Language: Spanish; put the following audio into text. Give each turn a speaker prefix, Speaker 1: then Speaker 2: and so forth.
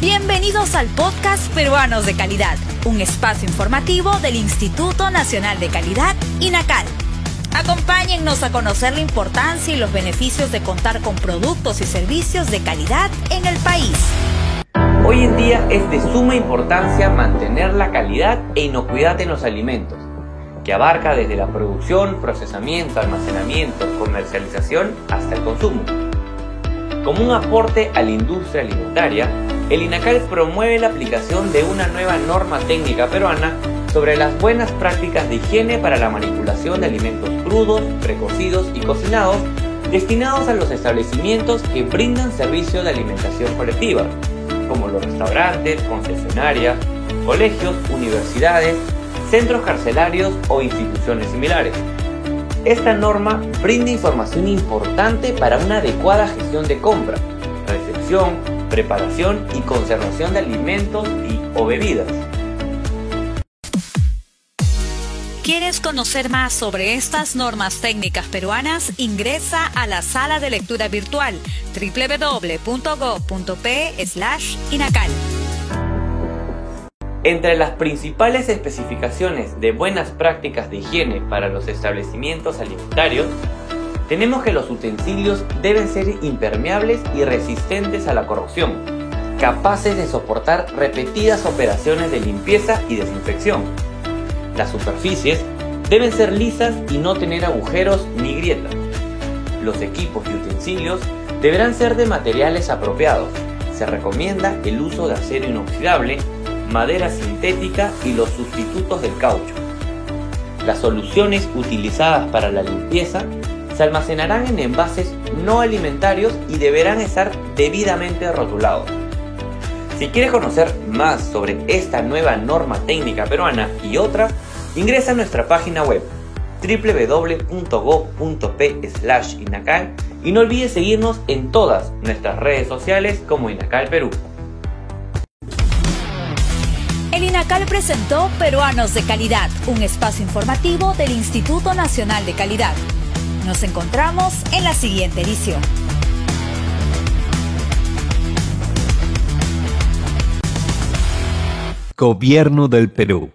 Speaker 1: Bienvenidos al podcast Peruanos de Calidad, un espacio informativo del Instituto Nacional de Calidad, INACAL. Acompáñennos a conocer la importancia y los beneficios de contar con productos y servicios de calidad en el país.
Speaker 2: Hoy en día es de suma importancia mantener la calidad e inocuidad en los alimentos, que abarca desde la producción, procesamiento, almacenamiento, comercialización hasta el consumo. Como un aporte a la industria alimentaria, el INACAL promueve la aplicación de una nueva norma técnica peruana sobre las buenas prácticas de higiene para la manipulación de alimentos crudos, precocidos y cocinados destinados a los establecimientos que brindan servicio de alimentación colectiva, como los restaurantes, concesionarias, colegios, universidades, centros carcelarios o instituciones similares. Esta norma brinda información importante para una adecuada gestión de compra, recepción, preparación y conservación de alimentos y o bebidas.
Speaker 1: ¿Quieres conocer más sobre estas normas técnicas peruanas? Ingresa a la sala de lectura virtual www.go.p/inacal.
Speaker 2: Entre las principales especificaciones de buenas prácticas de higiene para los establecimientos alimentarios, tenemos que los utensilios deben ser impermeables y resistentes a la corrosión, capaces de soportar repetidas operaciones de limpieza y desinfección. Las superficies deben ser lisas y no tener agujeros ni grietas. Los equipos y utensilios deberán ser de materiales apropiados. Se recomienda el uso de acero inoxidable madera sintética y los sustitutos del caucho. Las soluciones utilizadas para la limpieza se almacenarán en envases no alimentarios y deberán estar debidamente rotulados. Si quieres conocer más sobre esta nueva norma técnica peruana y otra, ingresa a nuestra página web www.go.p/inacal y no olvides seguirnos en todas nuestras redes sociales como Inacal Perú.
Speaker 1: El INACAL presentó Peruanos de Calidad, un espacio informativo del Instituto Nacional de Calidad. Nos encontramos en la siguiente edición.
Speaker 3: Gobierno del Perú.